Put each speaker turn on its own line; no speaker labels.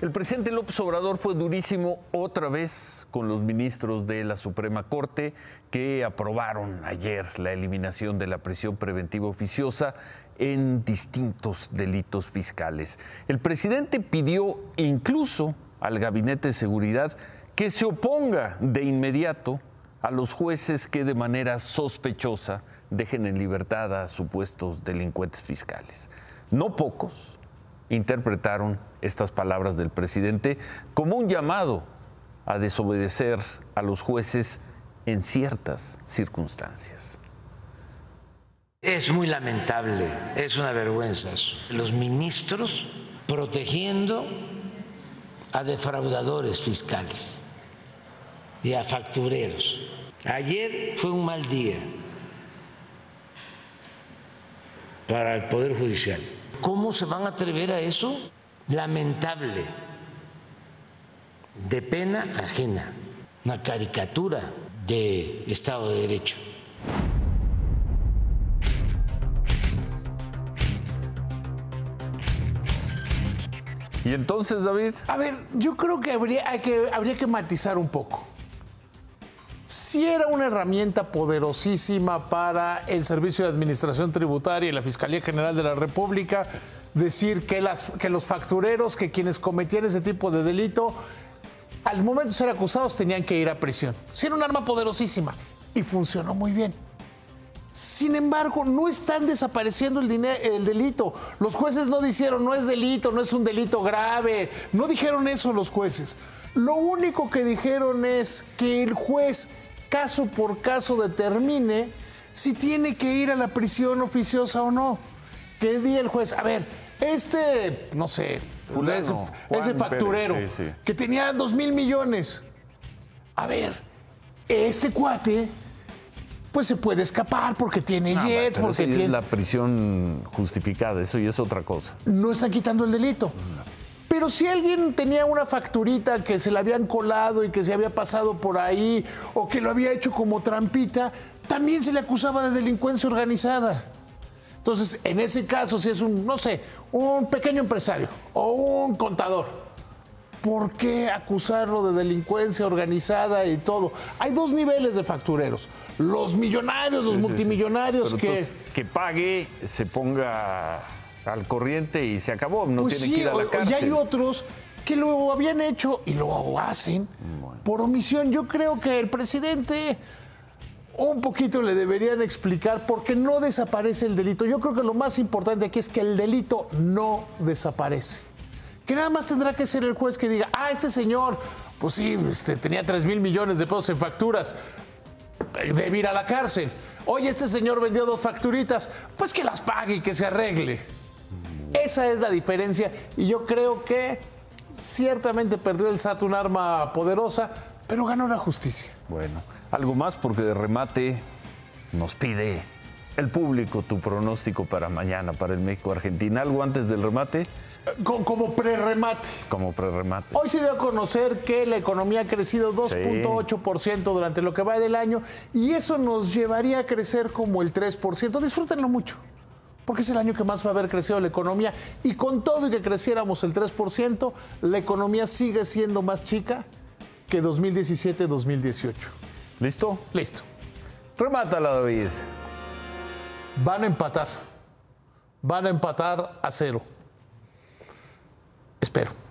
El presidente López Obrador fue durísimo otra vez con los ministros de la Suprema Corte que aprobaron ayer la eliminación de la prisión preventiva oficiosa en distintos delitos fiscales. El presidente pidió incluso al Gabinete de Seguridad que se oponga de inmediato a los jueces que de manera sospechosa dejen en libertad a supuestos delincuentes fiscales. No pocos interpretaron estas palabras del presidente como un llamado a desobedecer a los jueces en ciertas circunstancias.
Es muy lamentable, es una vergüenza Los ministros protegiendo a defraudadores fiscales y a factureros. Ayer fue un mal día para el Poder Judicial. ¿Cómo se van a atrever a eso? Lamentable, de pena ajena, una caricatura de Estado de Derecho.
Y entonces, David.
A ver, yo creo que habría, que, habría que matizar un poco. Si era una herramienta poderosísima para el Servicio de Administración Tributaria y la Fiscalía General de la República decir que, los factureros, que quienes cometían ese tipo de delito, al momento de ser acusados tenían que ir a prisión. Si era un arma poderosísima y funcionó muy bien. Sin embargo, no están desapareciendo el, el, delito. Los jueces no dijeron, no es delito, no es un delito grave. No dijeron eso los jueces. Lo único que dijeron es que el juez, caso por caso, determine si tiene que ir a la prisión oficiosa o no. Que diga el juez, a ver, este, no sé, ese, facturero que tenía dos mil millones. A ver, este cuate pues se puede escapar porque tiene jet, porque tiene...
la prisión justificada, eso y es otra cosa.
No están quitando el delito. Pero si alguien tenía una facturita que se la habían colado y que se había pasado por ahí o que lo había hecho como trampita, también se le acusaba de delincuencia organizada. Entonces, en ese caso, si es un, no sé, un pequeño empresario o un contador, ¿por qué acusarlo de delincuencia organizada y todo? Hay dos niveles de factureros los millonarios, los multimillonarios que...
que pague, se ponga al corriente y se acabó, no pues tiene que ir a la cárcel.
Y hay otros que lo habían hecho y lo hacen por omisión. Yo creo que el presidente un poquito le deberían explicar por qué no desaparece el delito. Yo creo que lo más importante aquí es que el delito no desaparece. Que nada más tendrá que ser el juez que diga, ah, este señor, pues sí, este, tenía 3 mil millones de pesos en facturas, debe ir a la cárcel. Oye, este señor vendió dos facturitas, pues que las pague y que se arregle. Esa es la diferencia y yo creo que ciertamente perdió el SAT un arma poderosa, pero ganó la justicia.
Bueno, algo más porque de remate nos pide el público tu pronóstico para mañana, para el México-Argentina. ¿Algo antes del remate?
como prerremate.
Como prerremate.
Hoy se dio a conocer que la economía ha crecido 2.8% durante lo que va del año y eso nos llevaría a crecer como el 3%. Disfrútenlo mucho, porque es el año que más va a haber crecido la economía y con todo y que creciéramos el 3%, la economía sigue siendo más chica que 2017-2018.
¿Listo?
Listo.
Remátala, David.
Van a empatar. Van a empatar a cero. Espero.